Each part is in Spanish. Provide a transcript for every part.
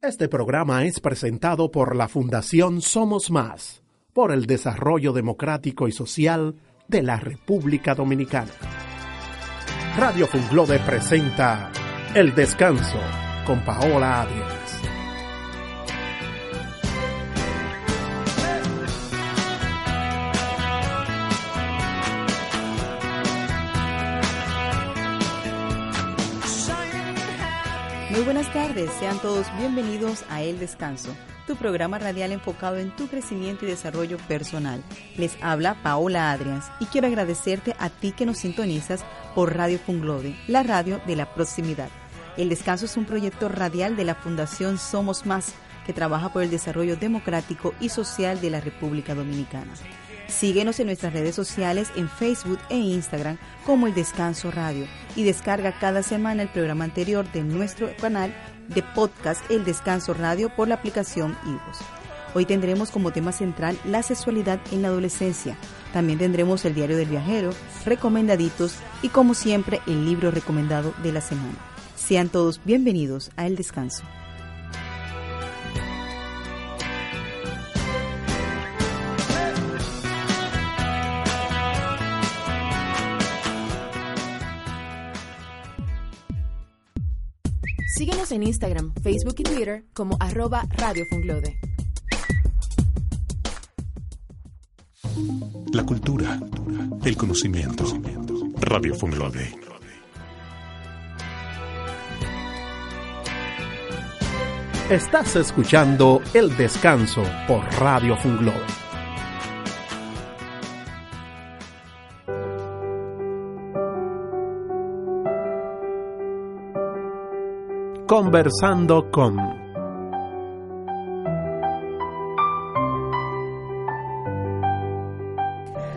Este programa es presentado por la Fundación Somos Más, por el desarrollo democrático y social de la República Dominicana. Radio Funglobe presenta El Descanso con Paola Adrián. Sean todos bienvenidos a El Descanso, tu programa radial enfocado en tu crecimiento y desarrollo personal. Les habla Paola Adrians y quiero agradecerte a ti que nos sintonizas por Radio Funglode, la radio de la proximidad. El Descanso es un proyecto radial de la Fundación Somos Más que trabaja por el desarrollo democrático y social de la República Dominicana. Síguenos en nuestras redes sociales en Facebook e Instagram como El Descanso Radio y descarga cada semana el programa anterior de nuestro canal de podcast El Descanso Radio por la aplicación iVoox. Hoy tendremos como tema central la sexualidad en la adolescencia. También tendremos el diario del viajero, recomendaditos y como siempre el libro recomendado de la semana. Sean todos bienvenidos a El Descanso. Síguenos en Instagram, Facebook y Twitter como arroba Radio Funglode. La cultura, el conocimiento. Radio Funglode. Estás escuchando El Descanso por Radio Funglode. Conversando con...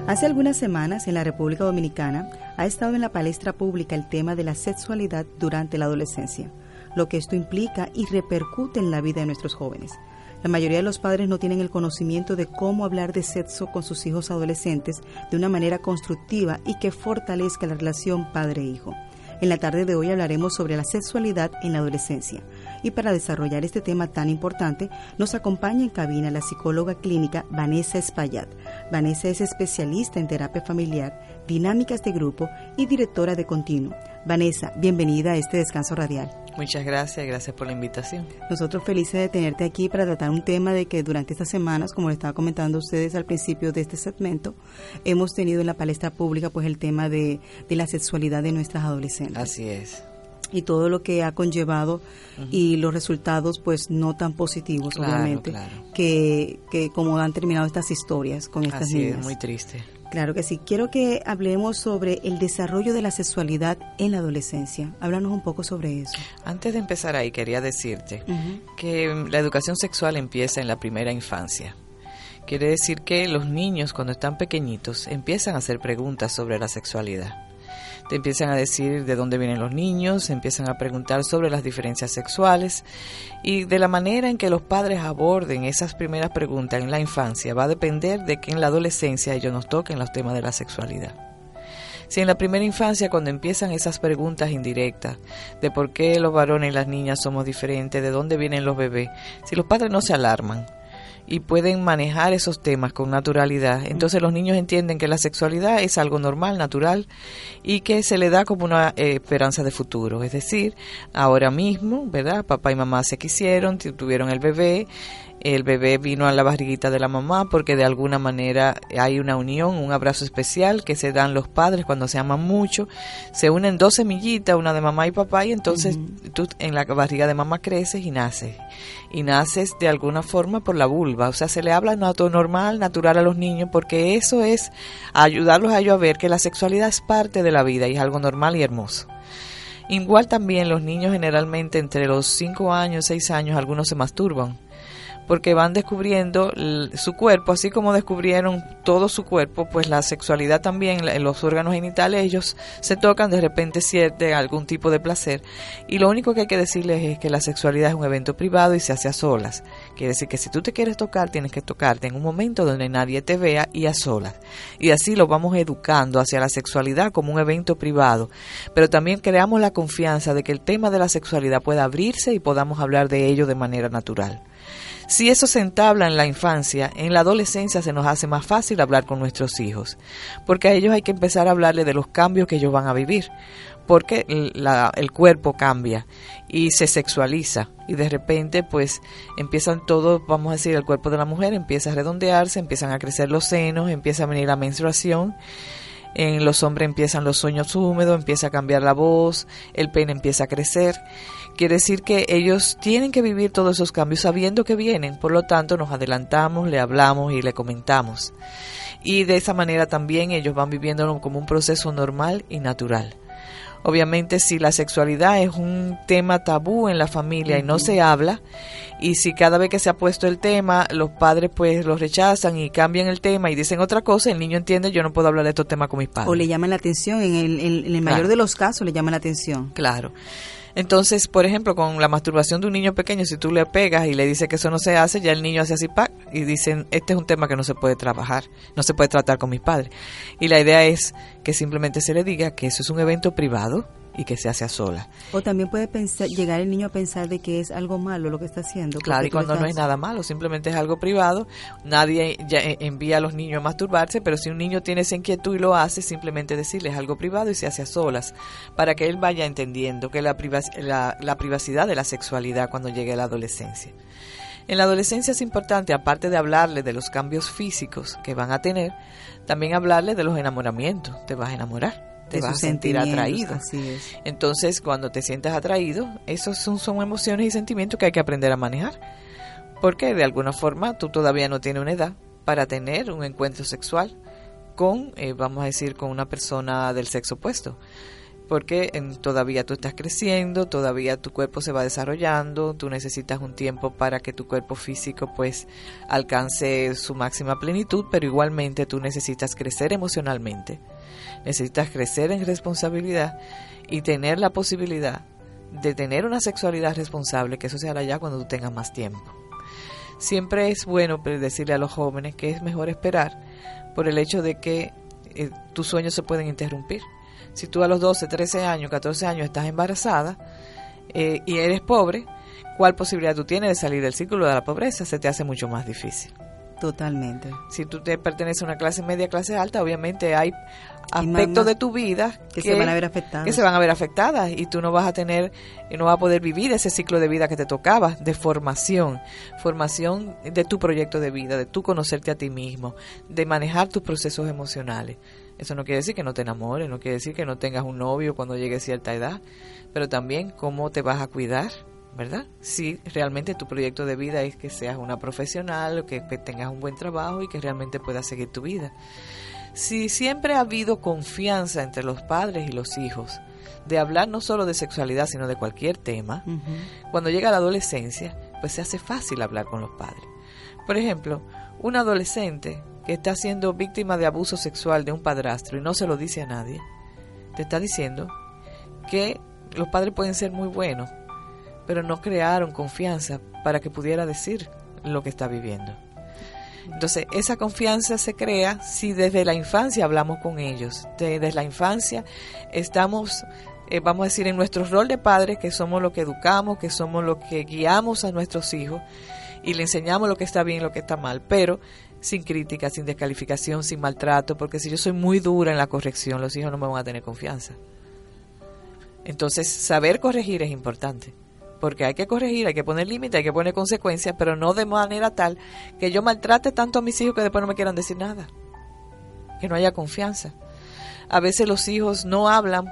Hace algunas semanas en la República Dominicana ha estado en la palestra pública el tema de la sexualidad durante la adolescencia, lo que esto implica y repercute en la vida de nuestros jóvenes. La mayoría de los padres no tienen el conocimiento de cómo hablar de sexo con sus hijos adolescentes de una manera constructiva y que fortalezca la relación padre-hijo. En la tarde de hoy hablaremos sobre la sexualidad en la adolescencia. Y para desarrollar este tema tan importante, nos acompaña en cabina la psicóloga clínica Vanessa Espaillat. Vanessa es especialista en terapia familiar, dinámicas de grupo y directora de Continuo. Vanessa, bienvenida a este descanso radial. Muchas gracias, gracias por la invitación. Nosotros felices de tenerte aquí para tratar un tema de que durante estas semanas, como le estaba comentando a ustedes al principio de este segmento, hemos tenido en la palestra pública pues el tema de, la sexualidad de nuestras adolescentes. Así es y todo lo que ha conllevado y los resultados pues no tan positivos obviamente Que, que como han terminado estas historias con estas Así niñas. Es, muy triste. Claro que sí. Quiero que hablemos sobre el desarrollo de la sexualidad en la adolescencia. Háblanos un poco sobre eso. Antes de empezar ahí, quería decirte que la educación sexual empieza en la primera infancia. Quiere decir que los niños cuando están pequeñitos empiezan a hacer preguntas sobre la sexualidad empiezan a decir de dónde vienen los niños, empiezan a preguntar sobre las diferencias sexuales y de la manera en que los padres aborden esas primeras preguntas en la infancia va a depender de que en la adolescencia ellos nos toquen los temas de la sexualidad. Si en la primera infancia, cuando empiezan esas preguntas indirectas de por qué los varones y las niñas somos diferentes, de dónde vienen los bebés, si los padres no se alarman, y pueden manejar esos temas con naturalidad. Entonces los niños entienden que la sexualidad es algo normal, natural y que se le da como una eh, esperanza de futuro. Es decir, ahora mismo, ¿verdad? Papá y mamá se quisieron, tuvieron el bebé, el bebé vino a la barriguita de la mamá porque de alguna manera hay una unión, un abrazo especial que se dan los padres cuando se aman mucho. Se unen dos semillitas, una de mamá y papá, y entonces tú en la barriga de mamá creces y naces. Y naces de alguna forma por la vulva. O sea, se le habla normal, natural a los niños porque eso es ayudarlos a ellos a ver que la sexualidad es parte de la vida y es algo normal y hermoso. Igual también los niños generalmente entre los 5 años, 6 años, algunos se masturban porque van descubriendo su cuerpo, así como descubrieron todo su cuerpo, pues la sexualidad también, los órganos genitales, ellos se tocan, de repente sienten algún tipo de placer. Y lo único que hay que decirles es que la sexualidad es un evento privado y se hace a solas. Quiere decir que si tú te quieres tocar, tienes que tocarte en un momento donde nadie te vea y a solas. Y así lo vamos educando hacia la sexualidad como un evento privado. Pero también creamos la confianza de que el tema de la sexualidad pueda abrirse y podamos hablar de ello de manera natural. Si eso se entabla en la infancia, en la adolescencia se nos hace más fácil hablar con nuestros hijos, porque a ellos hay que empezar a hablarle de los cambios que ellos van a vivir, porque el cuerpo cambia y se sexualiza y de repente pues empiezan todos, vamos a decir, el cuerpo de la mujer empieza a redondearse, empiezan a crecer los senos, empieza a venir la menstruación en los hombres empiezan los sueños húmedos, empieza a cambiar la voz, el pene empieza a crecer. Quiere decir que ellos tienen que vivir todos esos cambios sabiendo que vienen, por lo tanto nos adelantamos, le hablamos y le comentamos. Y de esa manera también ellos van viviéndolo como un proceso normal y natural. Obviamente si la sexualidad es un tema tabú en la familia y no se habla, y si cada vez que se ha puesto el tema, los padres pues los rechazan y cambian el tema y dicen otra cosa, el niño entiende, yo no puedo hablar de estos temas con mis padres. O le llaman la atención, en el, en el mayor de los casos le llaman la atención. Claro. Entonces, por ejemplo, con la masturbación de un niño pequeño, si tú le pegas y le dices que eso no se hace, ya el niño hace así, ¡pac! y dicen, este es un tema que no se puede trabajar, no se puede tratar con mis padres. Y la idea es que simplemente se le diga que eso es un evento privado, y que se hace a sola. O también puede pensar, llegar el niño a pensar de que es algo malo lo que está haciendo. Claro, y cuando no es nada malo, simplemente es algo privado, nadie ya envía a los niños a masturbarse, pero si un niño tiene esa inquietud y lo hace, simplemente decirle es algo privado y se hace a solas, para que él vaya entendiendo que la, la, la privacidad de la sexualidad cuando llegue a la adolescencia. En la adolescencia es importante, aparte de hablarle de los cambios físicos que van a tener, también hablarle de los enamoramientos. Te vas a enamorar te vas a sentir atraído. Entonces, cuando te sientas atraído, esos son, son emociones y sentimientos que hay que aprender a manejar. Porque de alguna forma tú todavía no tienes una edad para tener un encuentro sexual con, eh, vamos a decir, con una persona del sexo opuesto porque todavía tú estás creciendo, todavía tu cuerpo se va desarrollando, tú necesitas un tiempo para que tu cuerpo físico pues alcance su máxima plenitud, pero igualmente tú necesitas crecer emocionalmente, necesitas crecer en responsabilidad y tener la posibilidad de tener una sexualidad responsable, que eso se hará ya cuando tú tengas más tiempo. Siempre es bueno decirle a los jóvenes que es mejor esperar por el hecho de que eh, tus sueños se pueden interrumpir si tú a los 12, 13 años, 14 años estás embarazada eh, y eres pobre, ¿cuál posibilidad tú tienes de salir del círculo de la pobreza? Se te hace mucho más difícil. Totalmente. Si tú te perteneces a una clase media, clase alta, obviamente hay aspectos de tu vida que, se van a ver afectadas. Que se van a ver afectadas y tú no vas a tener y no vas a poder vivir ese ciclo de vida que te tocaba de formación, formación de tu proyecto de vida, de tu conocerte a ti mismo, de manejar tus procesos emocionales. Eso no quiere decir que no te enamores, no quiere decir que no tengas un novio cuando llegue a cierta edad, pero también cómo te vas a cuidar, ¿verdad? Si realmente tu proyecto de vida es que seas una profesional, que tengas un buen trabajo y que realmente puedas seguir tu vida. Si siempre ha habido confianza entre los padres y los hijos, de hablar no solo de sexualidad, sino de cualquier tema, cuando llega la adolescencia, pues se hace fácil hablar con los padres. Por ejemplo, un adolescente que está siendo víctima de abuso sexual de un padrastro y no se lo dice a nadie, te está diciendo que los padres pueden ser muy buenos, pero no crearon confianza para que pudiera decir lo que está viviendo. Entonces, esa confianza se crea si desde la infancia hablamos con ellos. Desde la infancia estamos, eh, vamos a decir, en nuestro rol de padres, que somos los que educamos, que somos los que guiamos a nuestros hijos y le enseñamos lo que está bien y lo que está mal. Pero sin crítica, sin descalificación, sin maltrato, porque si yo soy muy dura en la corrección, los hijos no me van a tener confianza. Entonces, saber corregir es importante, porque hay que corregir, hay que poner límites, hay que poner consecuencias, pero no de manera tal que yo maltrate tanto a mis hijos que después no me quieran decir nada, que no haya confianza. A veces los hijos no hablan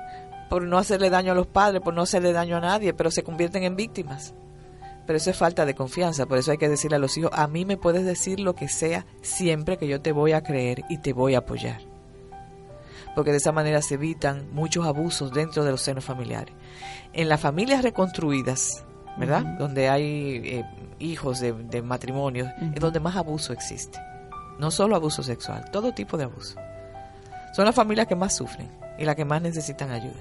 por no hacerle daño a los padres, por no hacerle daño a nadie, pero se convierten en víctimas pero eso es falta de confianza. Por eso hay que decirle a los hijos, a mí me puedes decir lo que sea siempre que yo te voy a creer y te voy a apoyar. Porque de esa manera se evitan muchos abusos dentro de los senos familiares. En las familias reconstruidas, ¿verdad? Donde hay eh, hijos de, de matrimonios, es donde más abuso existe. No solo abuso sexual, todo tipo de abuso. Son las familias que más sufren y las que más necesitan ayuda.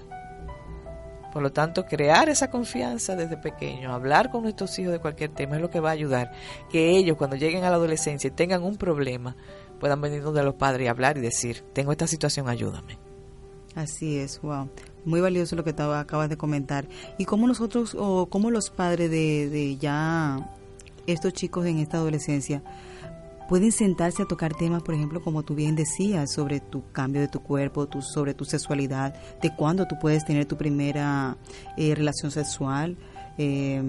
Por lo tanto, crear esa confianza desde pequeño, hablar con nuestros hijos de cualquier tema es lo que va a ayudar que ellos cuando lleguen a la adolescencia y tengan un problema, puedan venir donde los padres y hablar y decir, tengo esta situación, ayúdame. Así es, wow. Muy valioso lo que te acabas de comentar. ¿Y cómo nosotros, o cómo los padres de, de ya estos chicos en esta adolescencia pueden sentarse a tocar temas, por ejemplo, como tú bien decías, sobre tu cambio de tu cuerpo, tu, sobre tu sexualidad, de cuándo tú puedes tener tu primera eh, relación sexual, eh,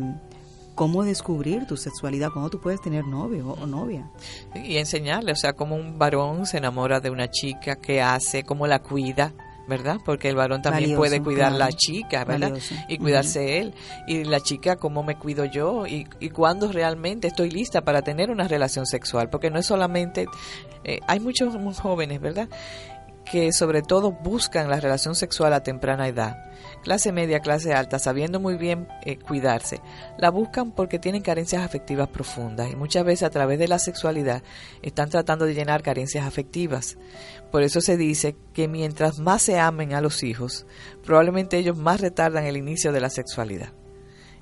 cómo descubrir tu sexualidad, cuándo tú puedes tener novio o, novia. Y enseñarle, o sea, cómo un varón se enamora de una chica, qué hace, cómo la cuida, ¿verdad? Porque el varón también puede cuidar la chica, ¿verdad? Y cuidarse él. Y la chica, ¿cómo me cuido yo? Y, y cuándo realmente estoy lista para tener una relación sexual. Porque no es solamente... Eh, hay muchos jóvenes, ¿verdad? que sobre todo buscan la relación sexual a temprana edad, clase media, clase alta, sabiendo muy bien eh, cuidarse, la buscan porque tienen carencias afectivas profundas y muchas veces a través de la sexualidad están tratando de llenar carencias afectivas. Por eso se dice que mientras más se amen a los hijos, probablemente ellos más retardan el inicio de la sexualidad.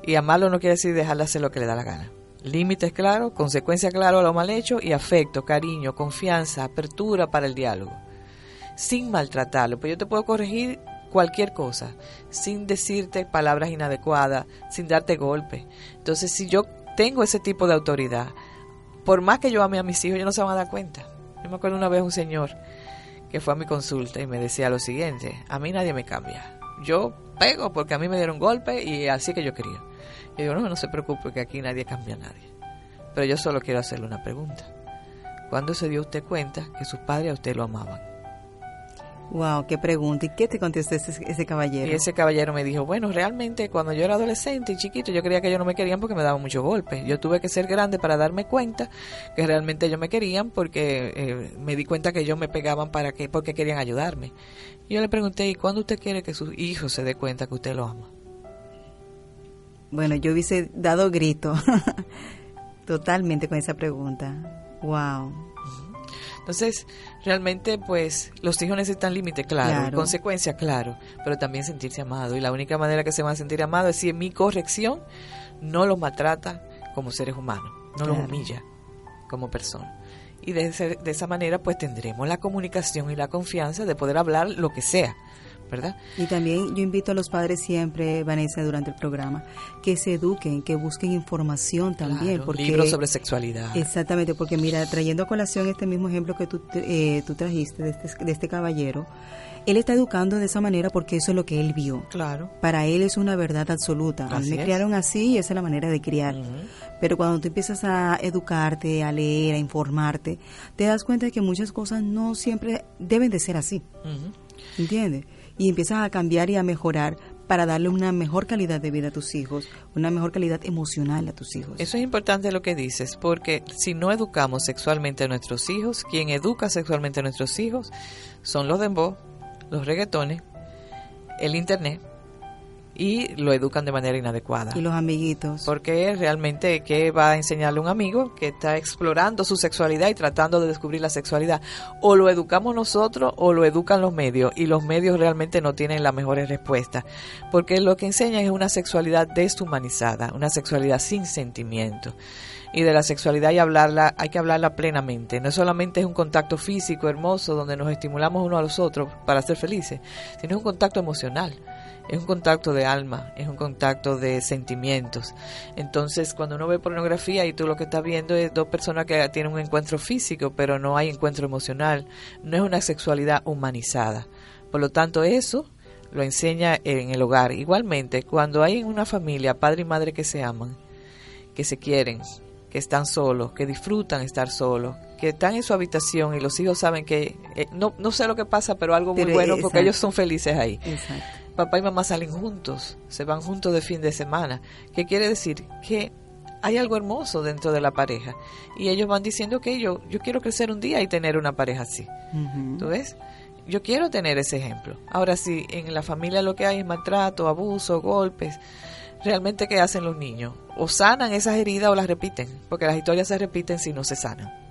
Y amarlo no quiere decir dejarle hacer lo que le da la gana. Límites claros, consecuencias claras a lo mal hecho y afecto, cariño, confianza, apertura para el diálogo sin maltratarlo. Pues yo te puedo corregir cualquier cosa, sin decirte palabras inadecuadas, sin darte golpes. Entonces, si yo tengo ese tipo de autoridad, por más que yo ame a mis hijos, ellos no se van a dar cuenta. Yo me acuerdo una vez un señor que fue a mi consulta y me decía lo siguiente, a mí nadie me cambia. Yo pego porque a mí me dieron golpe y así que yo quería. Y digo, no, no se preocupe que aquí nadie cambia a nadie. Pero yo solo quiero hacerle una pregunta. ¿Cuándo se dio usted cuenta que sus padres a usted lo amaban? Wow, qué pregunta. ¿Y qué te contestó ese, caballero? Y ese caballero me dijo, bueno, realmente cuando yo era adolescente y chiquito, yo creía que ellos no me querían porque me daban muchos golpes. Yo tuve que ser grande para darme cuenta que realmente ellos me querían porque eh, me di cuenta que ellos me pegaban para que, porque querían ayudarme. Y yo le pregunté, ¿y cuándo usted quiere que su hijo se dé cuenta que usted lo ama? Bueno, yo hubiese dado grito totalmente con esa pregunta. Wow. Entonces, realmente, pues, los hijos necesitan límite, claro, consecuencia, claro, pero también sentirse amado. Y la única manera que se van a sentir amados es si en mi corrección no los maltrata como seres humanos, no los humilla como personas. Y de, de esa manera, pues, tendremos la comunicación y la confianza de poder hablar lo que sea ¿verdad? Y también yo invito a los padres siempre, Vanessa, durante el programa, que se eduquen, que busquen información también. porque, libros sobre sexualidad. Exactamente, porque mira, trayendo a colación este mismo ejemplo que tú, eh, tú trajiste de este, de este caballero, él está educando de esa manera porque eso es lo que él vio. Claro. Para él es una verdad absoluta. me criaron así y esa es la manera de criar. Pero cuando tú empiezas a educarte, a leer, a informarte, te das cuenta de que muchas cosas no siempre deben de ser así. ¿Entiendes? Y empiezas a cambiar y a mejorar para darle una mejor calidad de vida a tus hijos, una mejor calidad emocional a tus hijos. Eso es importante lo que dices, porque si no educamos sexualmente a nuestros hijos, quien educa sexualmente a nuestros hijos son los dembow, los reggaetones, el internet, y lo educan de manera inadecuada. Y los amiguitos. Porque realmente, ¿qué va a enseñarle un amigo que está explorando su sexualidad y tratando de descubrir la sexualidad? O lo educamos nosotros o lo educan los medios y los medios realmente no tienen las mejores respuestas. Porque lo que enseñan es una sexualidad deshumanizada, una sexualidad sin sentimiento y de la sexualidad y hablarla, hay que hablarla plenamente. No solamente es un contacto físico hermoso donde nos estimulamos uno a los otros para ser felices, sino es un contacto emocional es un contacto de alma, es un contacto de sentimientos. Entonces, cuando uno ve pornografía y tú lo que estás viendo es dos personas que tienen un encuentro físico, pero no hay encuentro emocional, no es una sexualidad humanizada. Por lo tanto, eso lo enseña en el hogar. Igualmente, cuando hay en una familia padre y madre que se aman, que se quieren, que están solos, que disfrutan estar solos, que están en su habitación y los hijos saben que, eh, no, no sé lo que pasa, pero algo muy bueno porque ellos son felices ahí. Exacto papá y mamá salen juntos, se van juntos de fin de semana. ¿Qué quiere decir? Que hay algo hermoso dentro de la pareja. Y ellos van diciendo que yo, yo quiero crecer un día y tener una pareja así. ¿Tú ves? Yo quiero tener ese ejemplo. Ahora, si en la familia lo que hay es maltrato, abuso, golpes, realmente qué hacen los niños. O sanan esas heridas o las repiten, porque las historias se repiten si no se sanan.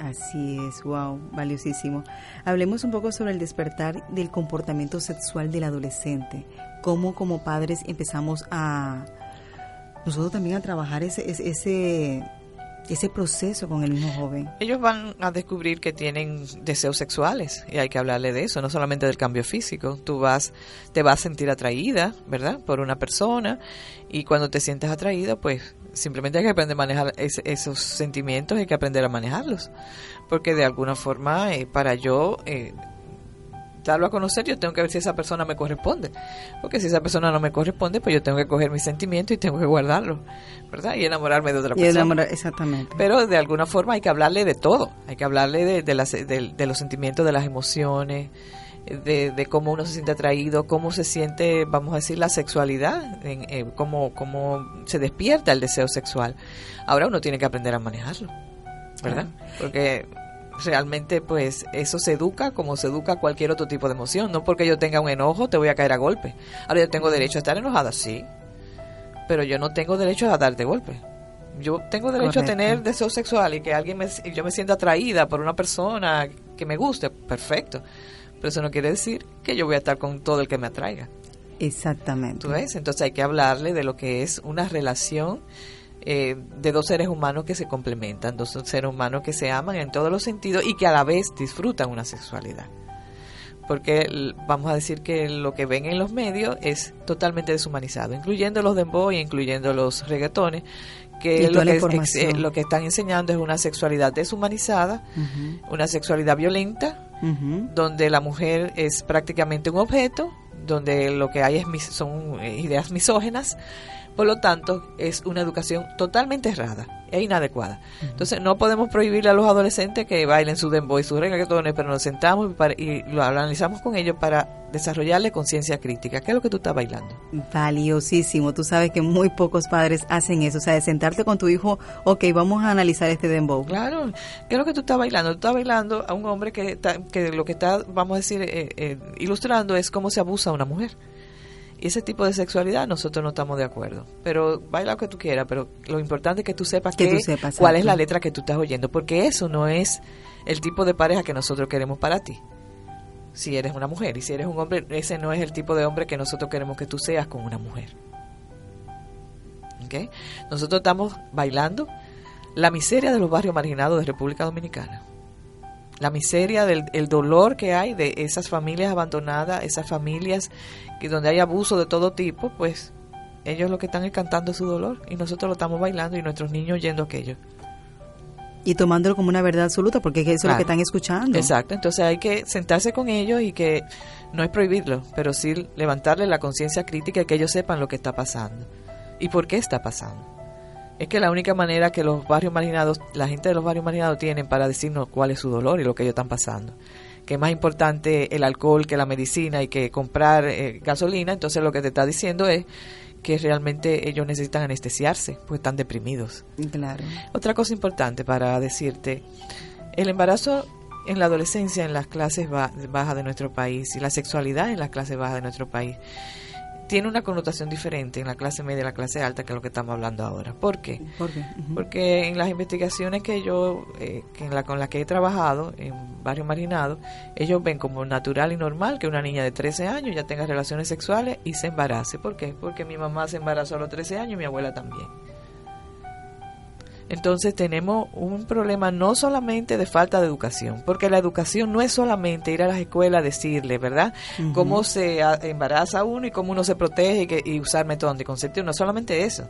Así es, wow, valiosísimo. Hablemos un poco sobre el despertar del comportamiento sexual del adolescente. Cómo como padres empezamos a nosotros también a trabajar ese, ese, ese proceso con el mismo joven. Ellos van a descubrir que tienen deseos sexuales y hay que hablarle de eso, no solamente del cambio físico. Tú vas, te vas a sentir atraída, ¿verdad? Por una persona y cuando te sientes atraída, pues simplemente hay que aprender a manejar esos sentimientos, hay que aprender a manejarlos. Porque de alguna forma, eh, para yo eh, darlo a conocer, yo tengo que ver si esa persona me corresponde. Porque si esa persona no me corresponde, pues yo tengo que coger mis sentimientos y tengo que guardarlo, ¿verdad? Y enamorarme de otra y persona. exactamente. Pero de alguna forma hay que hablarle de todo. Hay que hablarle de, de, los sentimientos, de las emociones, de, de, cómo uno se siente atraído, cómo se siente, vamos a decir, la sexualidad, en, eh, cómo, cómo se despierta el deseo sexual. Ahora uno tiene que aprender a manejarlo, ¿verdad? Porque realmente pues eso se educa como se educa cualquier otro tipo de emoción. No porque yo tenga un enojo te voy a caer a golpe. Ahora yo tengo derecho a estar enojada, sí, pero yo no tengo derecho a darte golpe. Yo tengo derecho a tener deseo sexual y que alguien me, yo me sienta atraída por una persona que me guste, perfecto. Pero eso no quiere decir que yo voy a estar con todo el que me atraiga. Exactamente. ¿Tú ves? Entonces hay que hablarle de lo que es una relación eh, de dos seres humanos que se complementan, dos seres humanos que se aman en todos los sentidos y que a la vez disfrutan una sexualidad. Porque vamos a decir que lo que ven en los medios es totalmente deshumanizado, incluyendo los dembow y incluyendo los reggaetones, que, lo que, eh, lo que, están enseñando es una sexualidad deshumanizada, una sexualidad violenta, donde la mujer es prácticamente un objeto, donde lo que hay es son eh, ideas misógenas por lo tanto, es una educación totalmente errada e inadecuada. Entonces, no podemos prohibirle a los adolescentes que bailen su dembow y sus reggaetones, pero nos sentamos y, lo analizamos con ellos para desarrollarle conciencia crítica. ¿Qué es lo que tú estás bailando? Valiosísimo. Tú sabes que muy pocos padres hacen eso. O sea, de sentarte con tu hijo, ok, vamos a analizar este dembow. Claro. ¿Qué es lo que tú estás bailando? Tú estás bailando a un hombre que, que lo que está, vamos a decir, eh, eh, ilustrando es cómo se abusa a una mujer. Y ese tipo de sexualidad nosotros no estamos de acuerdo. Pero baila lo que tú quieras, pero lo importante es que tú sepas, que cuál es la letra que tú estás oyendo, porque eso no es el tipo de pareja que nosotros queremos para ti. Si eres una mujer y si eres un hombre, ese no es el tipo de hombre que nosotros queremos que tú seas con una mujer. ¿Okay? Nosotros estamos bailando la miseria de los barrios marginados de República Dominicana la miseria, del el dolor que hay de esas familias abandonadas, esas familias que donde hay abuso de todo tipo, pues ellos lo que están es cantando su dolor y nosotros lo estamos bailando y nuestros niños oyendo aquello. Y tomándolo como una verdad absoluta, porque eso es lo que están escuchando. Exacto, entonces hay que sentarse con ellos y que no es prohibirlo, pero sí levantarle la conciencia crítica y que ellos sepan lo que está pasando y por qué está pasando es que la única manera que los barrios marginados, la gente de los barrios marginados tienen para decirnos cuál es su dolor y lo que ellos están pasando. Que es más importante el alcohol que la medicina y que comprar eh, gasolina, entonces lo que te está diciendo es que realmente ellos necesitan anestesiarse, pues están deprimidos. Claro. Otra cosa importante para decirte, el embarazo en la adolescencia en las clases bajas de nuestro país y la sexualidad en las clases bajas de nuestro país tiene una connotación diferente en la clase media y la clase alta que lo que estamos hablando ahora. ¿Por qué? Porque en las investigaciones que yo, eh, que en la, con las que he trabajado en barrio marginado, ellos ven como natural y normal que una niña de 13 años ya tenga relaciones sexuales y se embarace. ¿Por qué? Porque mi mamá se embarazó a los 13 años y mi abuela también. Entonces tenemos un problema no solamente de falta de educación, porque la educación no es solamente ir a las escuelas a decirle, ¿verdad? Cómo se embaraza uno y cómo uno se protege y, usar métodos anticonceptivos, no solamente eso.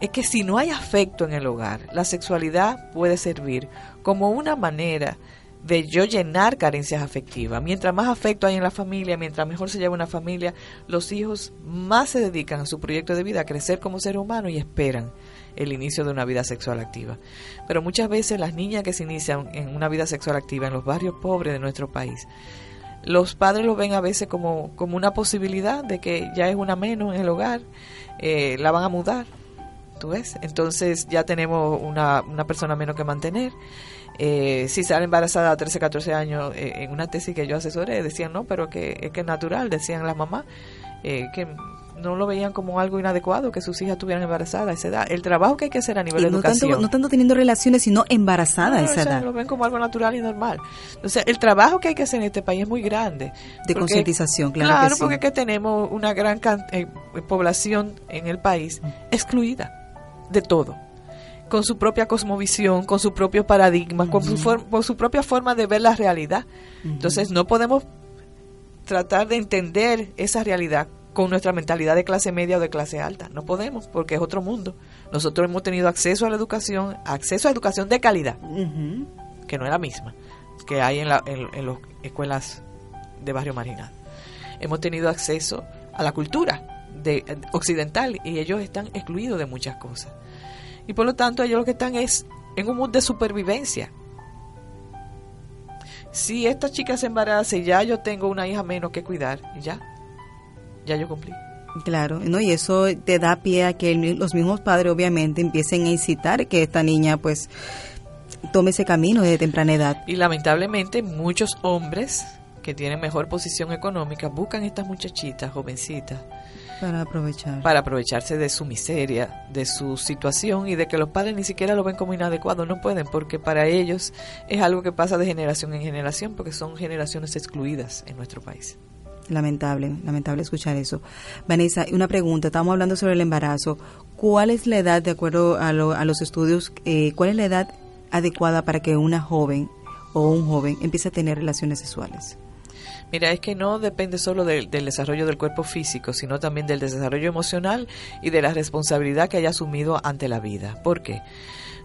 Es que si no hay afecto en el hogar, la sexualidad puede servir como una manera de yo llenar carencias afectivas. Mientras más afecto hay en la familia, mientras mejor se lleva una familia, los hijos más se dedican a su proyecto de vida, a crecer como ser humano y esperan el inicio de una vida sexual activa. Pero muchas veces las niñas que se inician en una vida sexual activa en los barrios pobres de nuestro país, los padres lo ven a veces como, como una posibilidad de que ya es una menos en el hogar, eh, la van a mudar, ¿tú ves? Entonces ya tenemos una, una persona menos que mantener. Eh, si sale embarazada a 13, 14 años, eh, en una tesis que yo asesoré, decían, no, pero que es que es natural, decían las mamás, que no lo veían como algo inadecuado que sus hijas estuvieran embarazadas a esa edad. El trabajo que hay que hacer a nivel de no educación. Tanto, no tanto teniendo relaciones, sino embarazada a esa o sea, edad. Lo ven como algo natural y normal. O sea, el trabajo que hay que hacer en este país es muy grande. De concientización, claro Claro, que sí. porque es que tenemos una gran can- eh, población en el país excluida de todo con su propia cosmovisión, con su propio paradigma, con, su con su propia forma de ver la realidad. Entonces no podemos tratar de entender esa realidad con nuestra mentalidad de clase media o de clase alta. No podemos, porque es otro mundo. Nosotros hemos tenido acceso a la educación, acceso a educación de calidad, que no es la misma que hay en, la, en, en las escuelas de barrio marginal. Hemos tenido acceso a la cultura de, eh, occidental y ellos están excluidos de muchas cosas. Y por lo tanto ellos lo que están es en un mundo de supervivencia. Si esta chica se embaraza y ya yo tengo una hija menos que cuidar, y ya, ya yo cumplí. Claro, ¿no? y eso te da pie a que los mismos padres obviamente empiecen a incitar que esta niña pues tome ese camino desde temprana edad. Y lamentablemente muchos hombres que tienen mejor posición económica buscan estas muchachitas jovencitas Para aprovechar. para aprovecharse de su miseria, de su situación y de que los padres ni siquiera lo ven como inadecuado. No pueden porque para ellos es algo que pasa de generación en generación porque son generaciones excluidas en nuestro país. Lamentable, lamentable escuchar eso. Vanessa, una pregunta, estamos hablando sobre el embarazo. ¿Cuál es la edad, de acuerdo a, lo- a los estudios, eh, cuál es la edad adecuada para que una joven o un joven empiece a tener relaciones sexuales? Mira, es que no depende solo del, del desarrollo del cuerpo físico, sino también del desarrollo emocional y de la responsabilidad que haya asumido ante la vida. ¿Por qué?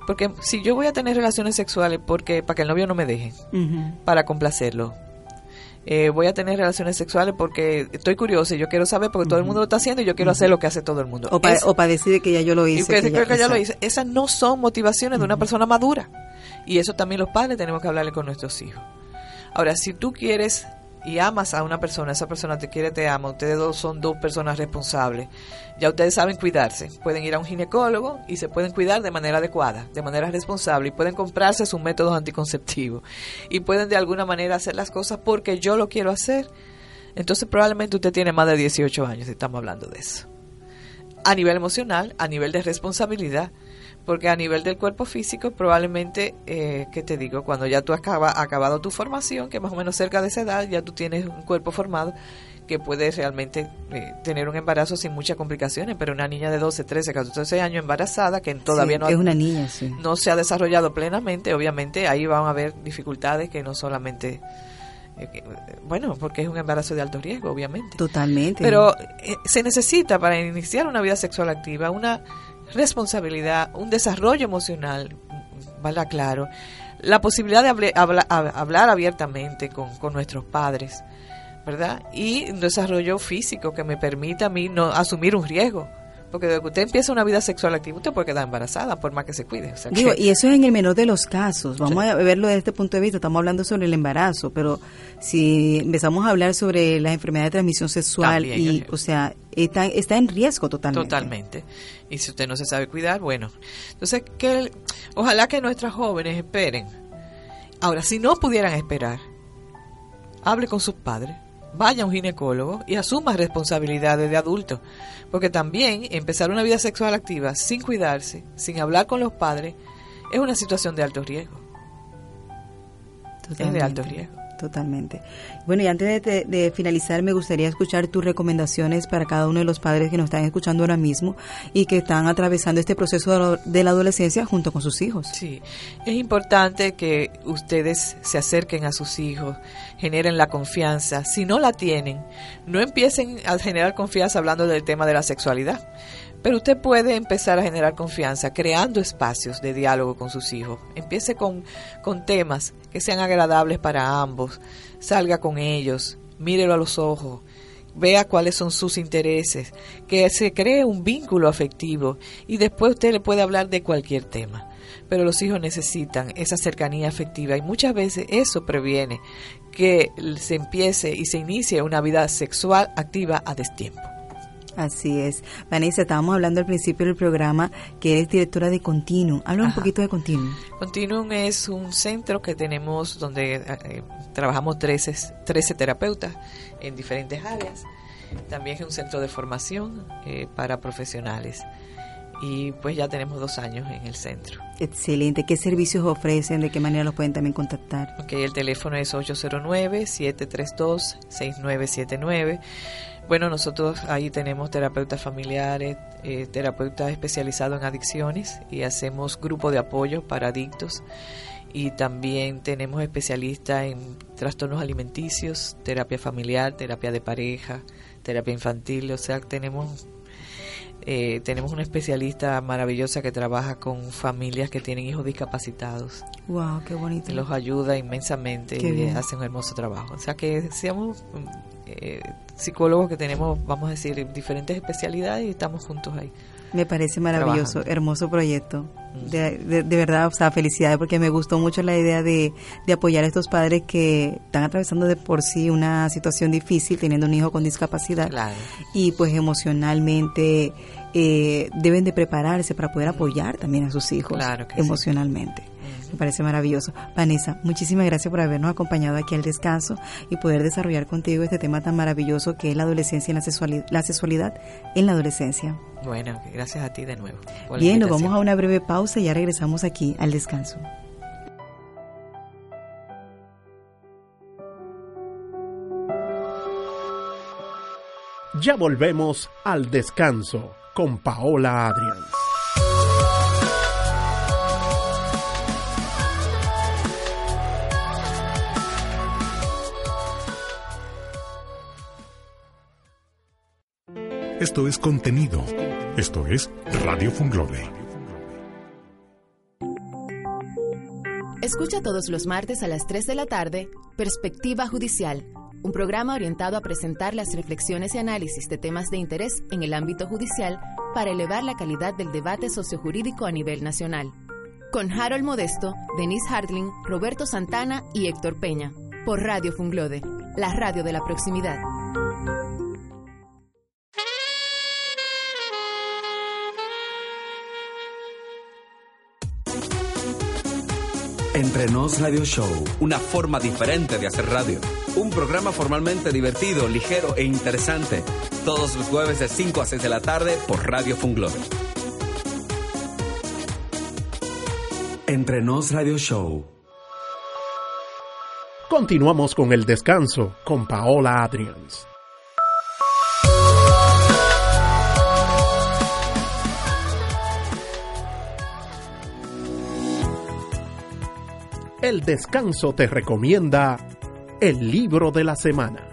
Porque si yo voy a tener relaciones sexuales porque para que el novio no me deje, para complacerlo. Eh, voy a tener relaciones sexuales porque estoy curiosa y yo quiero saber porque todo el mundo lo está haciendo y yo quiero hacer lo que hace todo el mundo. O para Es- decir que ya yo lo y hice. que que que ya lo hice. Esas no son motivaciones de una persona madura. Y eso también los padres tenemos que hablarle con nuestros hijos. Ahora, si tú quieres y amas a una persona, esa persona te quiere, te ama, ustedes dos son dos personas responsables, ya ustedes saben cuidarse. Pueden ir a un ginecólogo y se pueden cuidar de manera adecuada, de manera responsable, y pueden comprarse sus métodos anticonceptivos. Y pueden de alguna manera hacer las cosas porque yo lo quiero hacer. Entonces probablemente usted tiene más de 18 años, estamos hablando de eso a nivel emocional, a nivel de responsabilidad, porque a nivel del cuerpo físico probablemente, eh, ¿qué te digo? Cuando ya tú has acaba- acabado tu formación, que más o menos cerca de esa edad, ya tú tienes un cuerpo formado que puede realmente eh, tener un embarazo sin muchas complicaciones, pero una niña de 12, 13, 14 años embarazada que todavía Sí, no, es una niña, sí. no se ha desarrollado plenamente, obviamente ahí van a haber dificultades que no solamente... eh, bueno, porque es un embarazo de alto riesgo, obviamente. Totalmente. Pero eh, se necesita para iniciar una vida sexual activa una responsabilidad, un desarrollo emocional, valga claro, la posibilidad de hable- habla- hab- hablar abiertamente con, con nuestros padres, ¿verdad? Y un desarrollo físico que me permita a mí no asumir un riesgo. Porque desde que usted empieza una vida sexual activa, usted puede quedar embarazada por más que se cuide. O sea Digo, que- y eso es en el menor de los casos. Vamos a verlo desde este punto de vista. Estamos hablando sobre el embarazo, pero si empezamos a hablar sobre las enfermedades de transmisión sexual, También, y, o sea, está, está en riesgo totalmente. Totalmente. Y si usted no se sabe cuidar, bueno. Entonces, que ojalá que nuestras jóvenes esperen. Ahora, si no pudieran esperar, hable con sus padres, vaya a un ginecólogo y asuma responsabilidades de adulto. Porque también empezar una vida sexual activa sin cuidarse, sin hablar con los padres, es una situación de alto riesgo. Es de alto riesgo. Totalmente. Bueno, y antes de, finalizar, me gustaría escuchar tus recomendaciones para cada uno de los padres que nos están escuchando ahora mismo y que están atravesando este proceso de la adolescencia junto con sus hijos. Sí, es importante que ustedes se acerquen a sus hijos, generen la confianza. Si no la tienen, no empiecen a generar confianza hablando del tema de la sexualidad. Pero usted puede empezar a generar confianza creando espacios de diálogo con sus hijos. Empiece con, con temas que sean agradables para ambos. Salga con ellos, mírelo a los ojos, vea cuáles son sus intereses, que se cree un vínculo afectivo y después usted le puede hablar de cualquier tema. Pero los hijos necesitan esa cercanía afectiva y muchas veces eso previene que se empiece y se inicie una vida sexual activa a destiempo. Así es. Vanessa, estábamos hablando al principio del programa que eres directora de Continuum. Habla un poquito de Continuum. Continuum es un centro que tenemos donde eh, trabajamos 13, 13 terapeutas en diferentes áreas También es un centro de formación eh, para profesionales y pues ya tenemos dos años en el centro. Excelente. ¿Qué servicios ofrecen? ¿De qué manera los pueden también contactar? Ok, el teléfono es 809-732-6979. Bueno, nosotros ahí tenemos terapeutas familiares, eh, terapeutas especializados en adicciones y hacemos grupo de apoyo para adictos y también tenemos especialistas en trastornos alimenticios, terapia familiar, terapia de pareja, terapia infantil, o sea, tenemos eh, tenemos una especialista maravillosa que trabaja con familias que tienen hijos discapacitados. ¡Wow! ¡Qué bonito! Los ayuda inmensamente y hace un hermoso trabajo. O sea que seamos eh, psicólogos que tenemos, vamos a decir, diferentes especialidades y estamos juntos ahí. Me parece maravilloso, hermoso proyecto. De, de, verdad, o sea, felicidades porque me gustó mucho la idea de, de, apoyar a estos padres que están atravesando de por sí una situación difícil, teniendo un hijo con discapacidad. Y pues emocionalmente eh, deben de prepararse para poder apoyar también a sus hijos emocionalmente. Me parece maravilloso. Vanessa, muchísimas gracias por habernos acompañado aquí al descanso y poder desarrollar contigo este tema tan maravilloso que es la adolescencia y la sexualidad, la sexualidad en la adolescencia. Bueno, gracias a ti de nuevo. Bien, nos vamos a una breve pausa y ya regresamos aquí al descanso. Ya volvemos al descanso con Paola Adrián. Esto es contenido. Esto es Radio Funglode. Escucha todos los martes a las 3 de la tarde Perspectiva Judicial, un programa orientado a presentar las reflexiones y análisis de temas de interés en el ámbito judicial para elevar la calidad del debate sociojurídico a nivel nacional. Con Harold Modesto, Denise Hartling, Roberto Santana y Héctor Peña. Por Radio Funglode, la radio de la proximidad. Entre Nos Radio Show, una forma diferente de hacer radio. Un programa formalmente divertido, ligero e interesante. Todos los jueves de 5 a 6 de la tarde por Radio Funglode. Entre Nos Radio Show. Continuamos con el descanso con Paola Adrians. El descanso te recomienda el libro de la semana.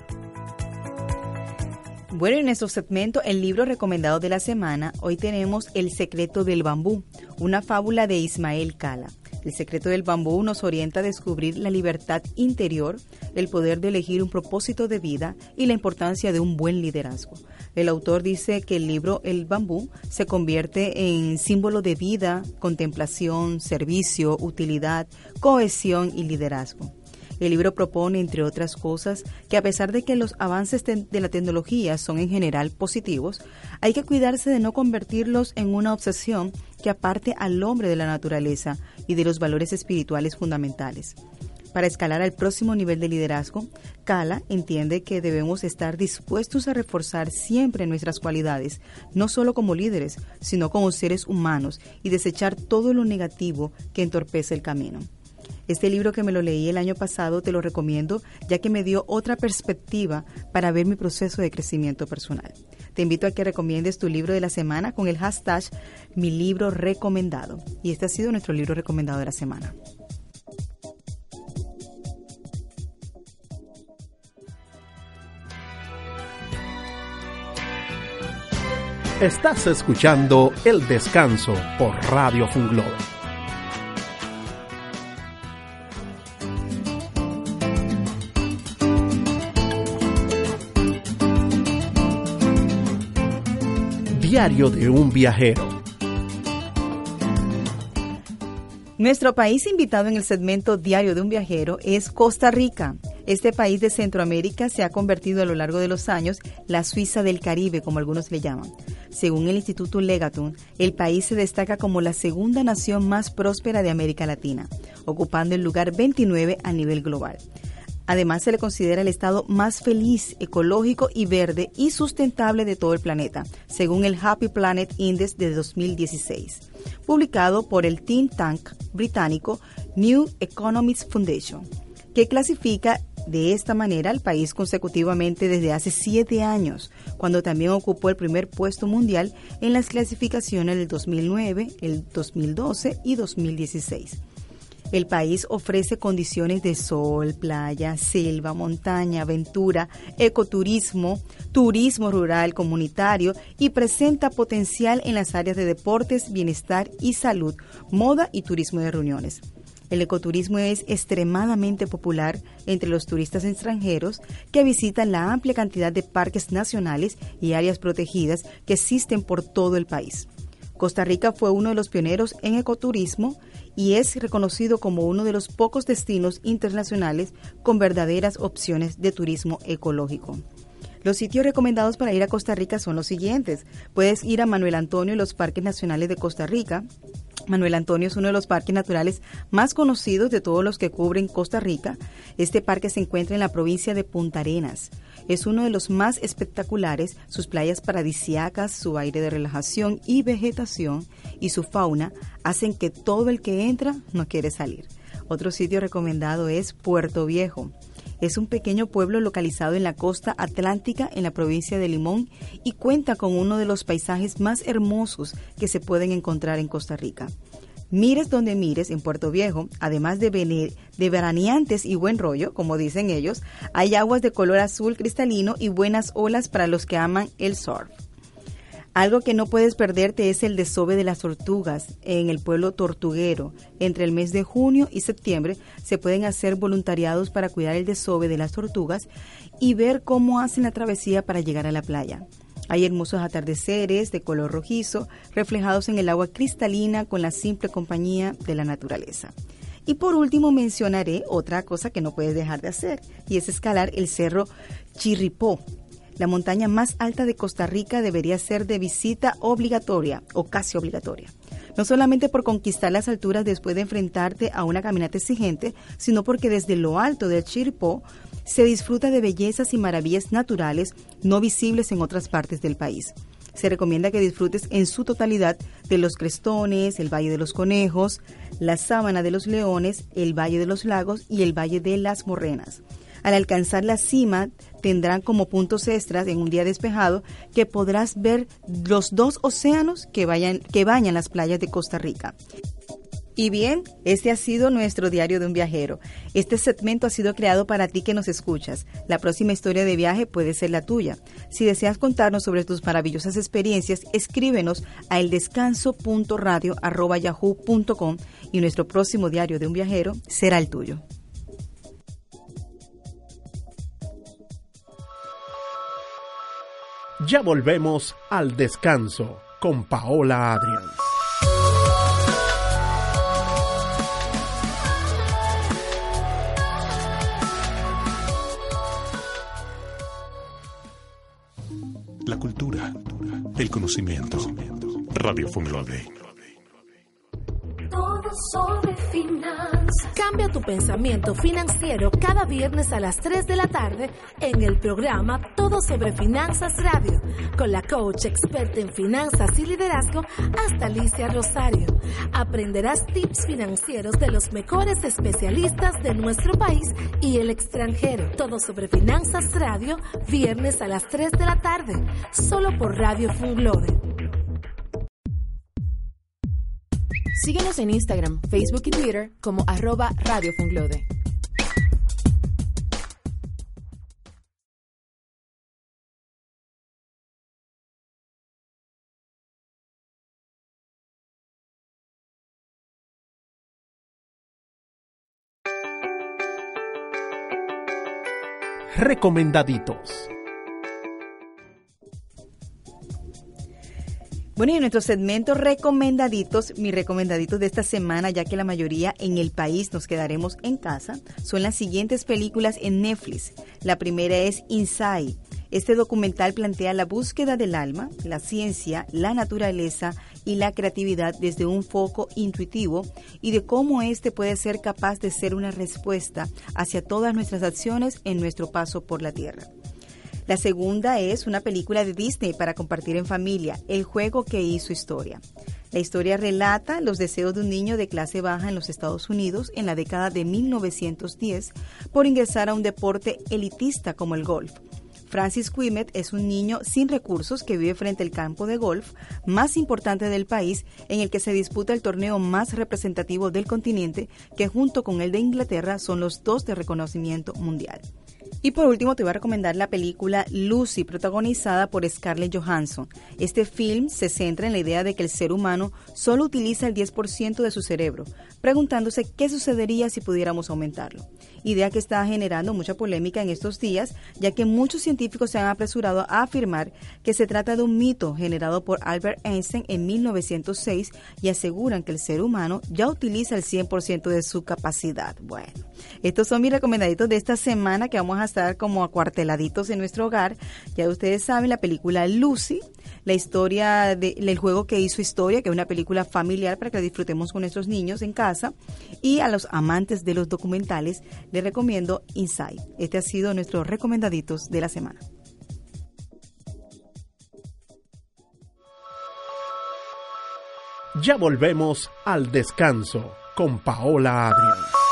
Bueno, en nuestro segmento, el libro recomendado de la semana, hoy tenemos El secreto del bambú, una fábula de Ismael Cala. El secreto del bambú nos orienta a descubrir la libertad interior, el poder de elegir un propósito de vida y la importancia de un buen liderazgo. El autor dice que el libro El bambú se convierte en símbolo de vida, contemplación, servicio, utilidad, cohesión y liderazgo. El libro propone, entre otras cosas, que a pesar de que los avances de la tecnología son en general positivos, hay que cuidarse de no convertirlos en una obsesión que aparte al hombre de la naturaleza y de los valores espirituales fundamentales. Para escalar al próximo nivel de liderazgo, Kala entiende que debemos estar dispuestos a reforzar siempre nuestras cualidades, no solo como líderes, sino como seres humanos, y desechar todo lo negativo que entorpece el camino. Este libro que me lo leí el año pasado te lo recomiendo ya que me dio otra perspectiva para ver mi proceso de crecimiento personal. Te invito a que recomiendes tu libro de la semana con el hashtag mi libro recomendado. Y este ha sido nuestro libro recomendado de la semana. Estás escuchando El Descanso por Radio Funglo. Diario de un viajero. Nuestro país invitado en el segmento Diario de un viajero es Costa Rica. Este país de Centroamérica se ha convertido a lo largo de los años la Suiza del Caribe, como algunos le llaman. Según el Instituto Legatun, el país se destaca como la segunda nación más próspera de América Latina, ocupando el lugar 29 a nivel global. Además, se le considera el estado más feliz, ecológico y verde y sustentable de todo el planeta, según el Happy Planet Index de 2016, publicado por el think tank británico New Economics Foundation, que clasifica de esta manera al país consecutivamente desde hace siete años, cuando también ocupó el primer puesto mundial en las clasificaciones del 2009, el 2012 y 2016. El país ofrece condiciones de sol, playa, selva, montaña, aventura, ecoturismo, turismo rural comunitario y presenta potencial en las áreas de deportes, bienestar y salud, moda y turismo de reuniones. El ecoturismo es extremadamente popular entre los turistas extranjeros que visitan la amplia cantidad de parques nacionales y áreas protegidas que existen por todo el país. Costa Rica fue uno de los pioneros en ecoturismo y es reconocido como uno de los pocos destinos internacionales con verdaderas opciones de turismo ecológico. Los sitios recomendados para ir a Costa Rica son los siguientes. Puedes ir a Manuel Antonio y los Parques Nacionales de Costa Rica. Manuel Antonio es uno de los parques naturales más conocidos de todos los que cubren Costa Rica. Este parque se encuentra en la provincia de Punta Arenas. Es uno de los más espectaculares, sus playas paradisiacas, su aire de relajación y vegetación y su fauna hacen que todo el que entra no quiere salir. Otro sitio recomendado es Puerto Viejo. Es un pequeño pueblo localizado en la costa atlántica en la provincia de Limón y cuenta con uno de los paisajes más hermosos que se pueden encontrar en Costa Rica. Mires donde mires en Puerto Viejo, además de, de veraneantes y buen rollo, como dicen ellos, hay aguas de color azul cristalino y buenas olas para los que aman el surf. Algo que no puedes perderte es el desove de las tortugas en el pueblo tortuguero. Entre el mes de junio y septiembre se pueden hacer voluntariados para cuidar el desove de las tortugas y ver cómo hacen la travesía para llegar a la playa. Hay hermosos atardeceres de color rojizo reflejados en el agua cristalina con la simple compañía de la naturaleza. Y por último mencionaré otra cosa que no puedes dejar de hacer y es escalar el cerro Chirripó. La montaña más alta de Costa Rica debería ser de visita obligatoria o casi obligatoria. No solamente por conquistar las alturas después de enfrentarte a una caminata exigente, sino porque desde lo alto del Chirripó se disfruta de bellezas y maravillas naturales no visibles en otras partes del país. Se recomienda que disfrutes en su totalidad de los crestones, el Valle de los Conejos, la Sábana de los Leones, el Valle de los Lagos y el Valle de las Morrenas. Al alcanzar la cima, tendrán como puntos extras en un día despejado que podrás ver los dos océanos que, bañan las playas de Costa Rica. Y bien, este ha sido nuestro diario de un viajero. Este segmento ha sido creado para ti que nos escuchas. La próxima historia de viaje puede ser la tuya. Si deseas contarnos sobre tus maravillosas experiencias, escríbenos a eldescanso.radio.yahoo.com y nuestro próximo diario de un viajero será el tuyo. Ya volvemos al descanso con Paola Adrián. La cultura, el conocimiento. Radio Funglode. Todo sobre finanzas. Cambia tu pensamiento financiero cada viernes a las 3 de la tarde en el programa Todo sobre Finanzas Radio con la coach experta en finanzas y liderazgo hasta Alicia Rosario. Aprenderás tips financieros de los mejores especialistas de nuestro país y el extranjero. Todo sobre Finanzas Radio viernes a las 3 de la tarde solo por Radio Funglode. Síguenos en Instagram, Facebook y Twitter como arroba Radio Funglode. Recomendaditos. Bueno, y en nuestro segmento recomendaditos, mis recomendaditos de esta semana, ya que la mayoría en el país nos quedaremos en casa, son las siguientes películas en Netflix. La primera es Inside. Este documental plantea la búsqueda del alma, la ciencia, la naturaleza y la creatividad desde un foco intuitivo y de cómo éste puede ser capaz de ser una respuesta hacia todas nuestras acciones en nuestro paso por la Tierra. La segunda es una película de Disney para compartir en familia, El juego que hizo historia. La historia relata los deseos de un niño de clase baja en los Estados Unidos en la década de 1910 por ingresar a un deporte elitista como el golf. Francis Quimet es un niño sin recursos que vive frente al campo de golf más importante del país en el que se disputa el torneo más representativo del continente que junto con el de Inglaterra son los dos de reconocimiento mundial. Y por último te voy a recomendar la película Lucy, protagonizada por Scarlett Johansson. Este film se centra en la idea de que el ser humano solo utiliza el 10% de su cerebro, preguntándose qué sucedería si pudiéramos aumentarlo. Idea que está generando mucha polémica en estos días, ya que muchos científicos se han apresurado a afirmar que se trata de un mito generado por Albert Einstein en 1906 y aseguran que el ser humano ya utiliza el 100% de su capacidad. Bueno, estos son mis recomendaditos de esta semana que vamos a estar como acuarteladitos en nuestro hogar. Ya ustedes saben la película Lucy, la historia del juego que hizo historia, que es una película familiar para que la disfrutemos con nuestros niños en casa. Y a los amantes de los documentales les recomiendo Inside. Este ha sido nuestro recomendaditos de la semana. Ya volvemos al descanso con Paola Adrián.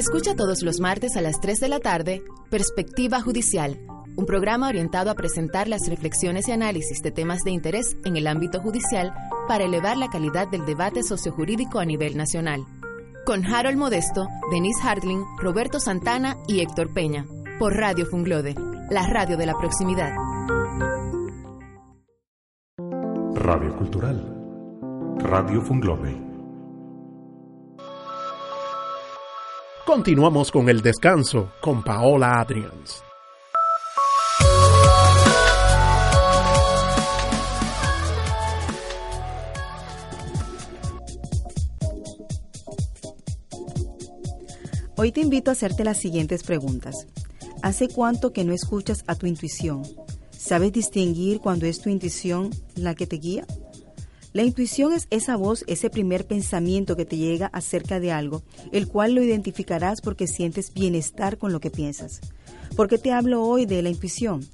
Escucha todos los martes a las 3 de la tarde Perspectiva Judicial, un programa orientado a presentar las reflexiones y análisis de temas de interés en el ámbito judicial para elevar la calidad del debate sociojurídico a nivel nacional. Con Harold Modesto, Denise Hardling, Roberto Santana y Héctor Peña, por Radio Funglode, la radio de la proximidad. Radio Cultural. Radio Funglode. Continuamos con el descanso con Paola Adrians. Hoy te invito a hacerte las siguientes preguntas. ¿Hace cuánto que no escuchas a tu intuición? ¿Sabes distinguir cuando es tu intuición la que te guía? La intuición es esa voz, ese primer pensamiento que te llega acerca de algo, el cual lo identificarás porque sientes bienestar con lo que piensas. ¿Por qué te hablo hoy de la intuición?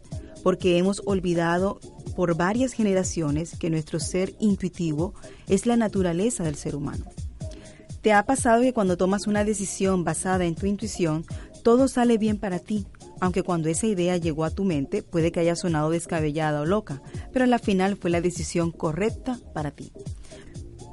Porque hemos olvidado por varias generaciones que nuestro ser intuitivo es la naturaleza del ser humano. ¿Te ha pasado que cuando tomas una decisión basada en tu intuición, todo sale bien para ti, aunque cuando esa idea llegó a tu mente puede que haya sonado descabellada o loca, pero a la final fue la decisión correcta para ti.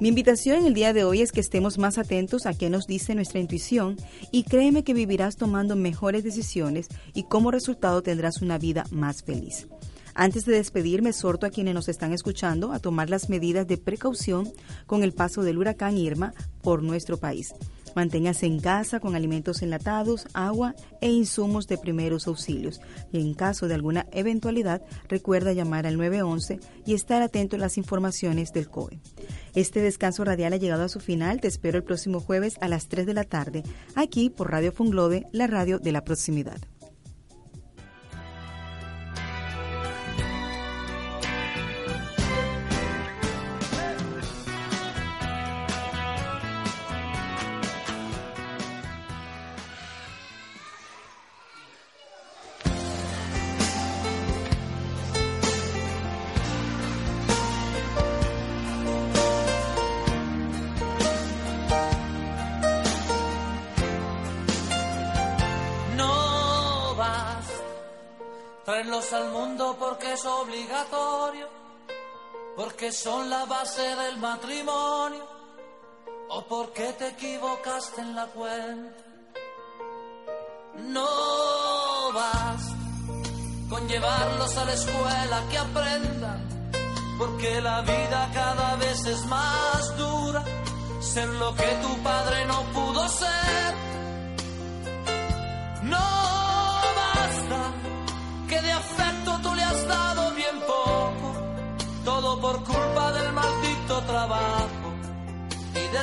Mi invitación el día de hoy es que estemos más atentos a qué nos dice nuestra intuición y créeme que vivirás tomando mejores decisiones y como resultado tendrás una vida más feliz. Antes de despedirme, exhorto a quienes nos están escuchando a tomar las medidas de precaución con el paso del huracán Irma por nuestro país. Manténgase en casa con alimentos enlatados, agua e insumos de primeros auxilios. Y en caso de alguna eventualidad, recuerda llamar al 911 y estar atento a las informaciones del COE. Este descanso radial ha llegado a su final. Te espero el próximo jueves a las 3 de la tarde, aquí por Radio Funglode, la radio de la proximidad. Base del matrimonio, o porque te equivocaste en la cuenta. No vas con llevarlos a la escuela que aprendan, porque la vida cada vez es más dura, ser lo que tu padre no pudo ser.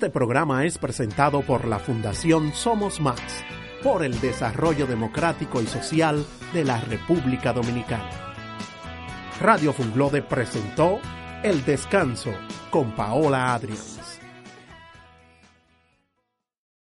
Este programa es presentado por la Fundación Somos Más, por el desarrollo democrático y social de la República Dominicana. Radio Funglode presentó El Descanso con Paola Adrians.